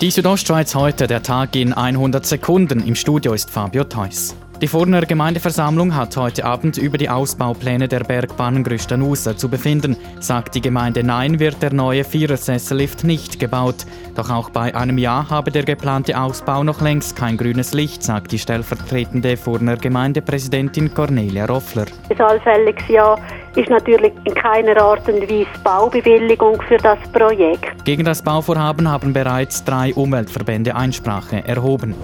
Die Südostschweiz heute, der Tag in 100 Sekunden. Im Studio ist Fabio Theus. Die Furner Gemeindeversammlung hat heute Abend über die Ausbaupläne der Bergbahn Grüstanusa zu befinden. Sagt die Gemeinde Nein, wird der neue Vierersessellift nicht gebaut. Doch auch bei einem Ja habe der geplante Ausbau noch längst kein grünes Licht, sagt die stellvertretende Furner Gemeindepräsidentin Cornelia Roffler. Ein allfälliges Ja ist natürlich in keiner Art und Weise Baubewilligung für das Projekt. Gegen das Bauvorhaben haben bereits drei Umweltverbände Einsprache erhoben.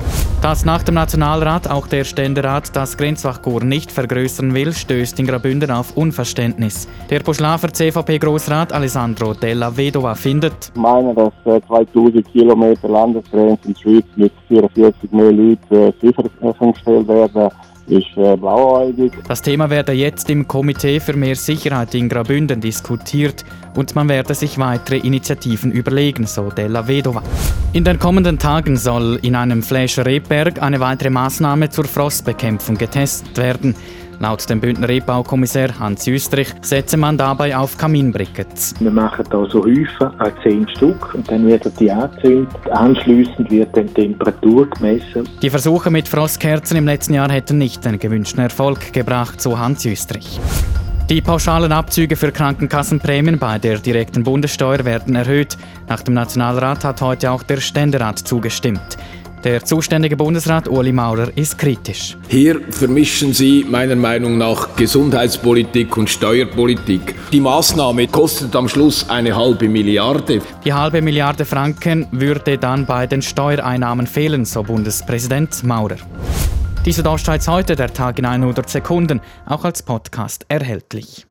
Dass nach dem Nationalrat auch der Ständerat das Grenzwachkur nicht vergrößern will, stößt in Graubünden auf Unverständnis. Der Poschlafer CVP-Grossrat Alessandro Della Vedova findet, ich meine, dass äh, 2000 Kilometer Landesgrenze in der Schweiz mit 44 mehr Leuten äh, sicher gestellt werden ist äh, blauäugig. Das Thema werde jetzt im Komitee für mehr Sicherheit in Graubünden diskutiert und man werde sich weitere Initiativen überlegen, so Della Vedova. In den kommenden Tagen soll in einem Fläscher Rebberg eine weitere Maßnahme zur Frostbekämpfung getestet werden. Laut dem Bündner Rebbaukommissär Hans Jüstrich setze man dabei auf Kaminbrickets. Wir machen da so Häufen, an zehn Stück, und dann werden die angezündet. Anschließend wird dann die Temperatur gemessen. Die Versuche mit Frostkerzen im letzten Jahr hätten nicht den gewünschten Erfolg gebracht, so Hans Jüstrich. Die pauschalen Abzüge für Krankenkassenprämien bei der direkten Bundessteuer werden erhöht. Nach dem Nationalrat hat heute auch der Ständerat zugestimmt. Der zuständige Bundesrat Uli Maurer ist kritisch. Hier vermischen Sie meiner Meinung nach Gesundheitspolitik und Steuerpolitik. Die Maßnahme kostet am Schluss eine halbe Milliarde. Die halbe Milliarde Franken würde dann bei den Steuereinnahmen fehlen, so Bundespräsident Maurer. Die Südostschweiz heute, der Tag in 100 Sekunden, auch als Podcast erhältlich.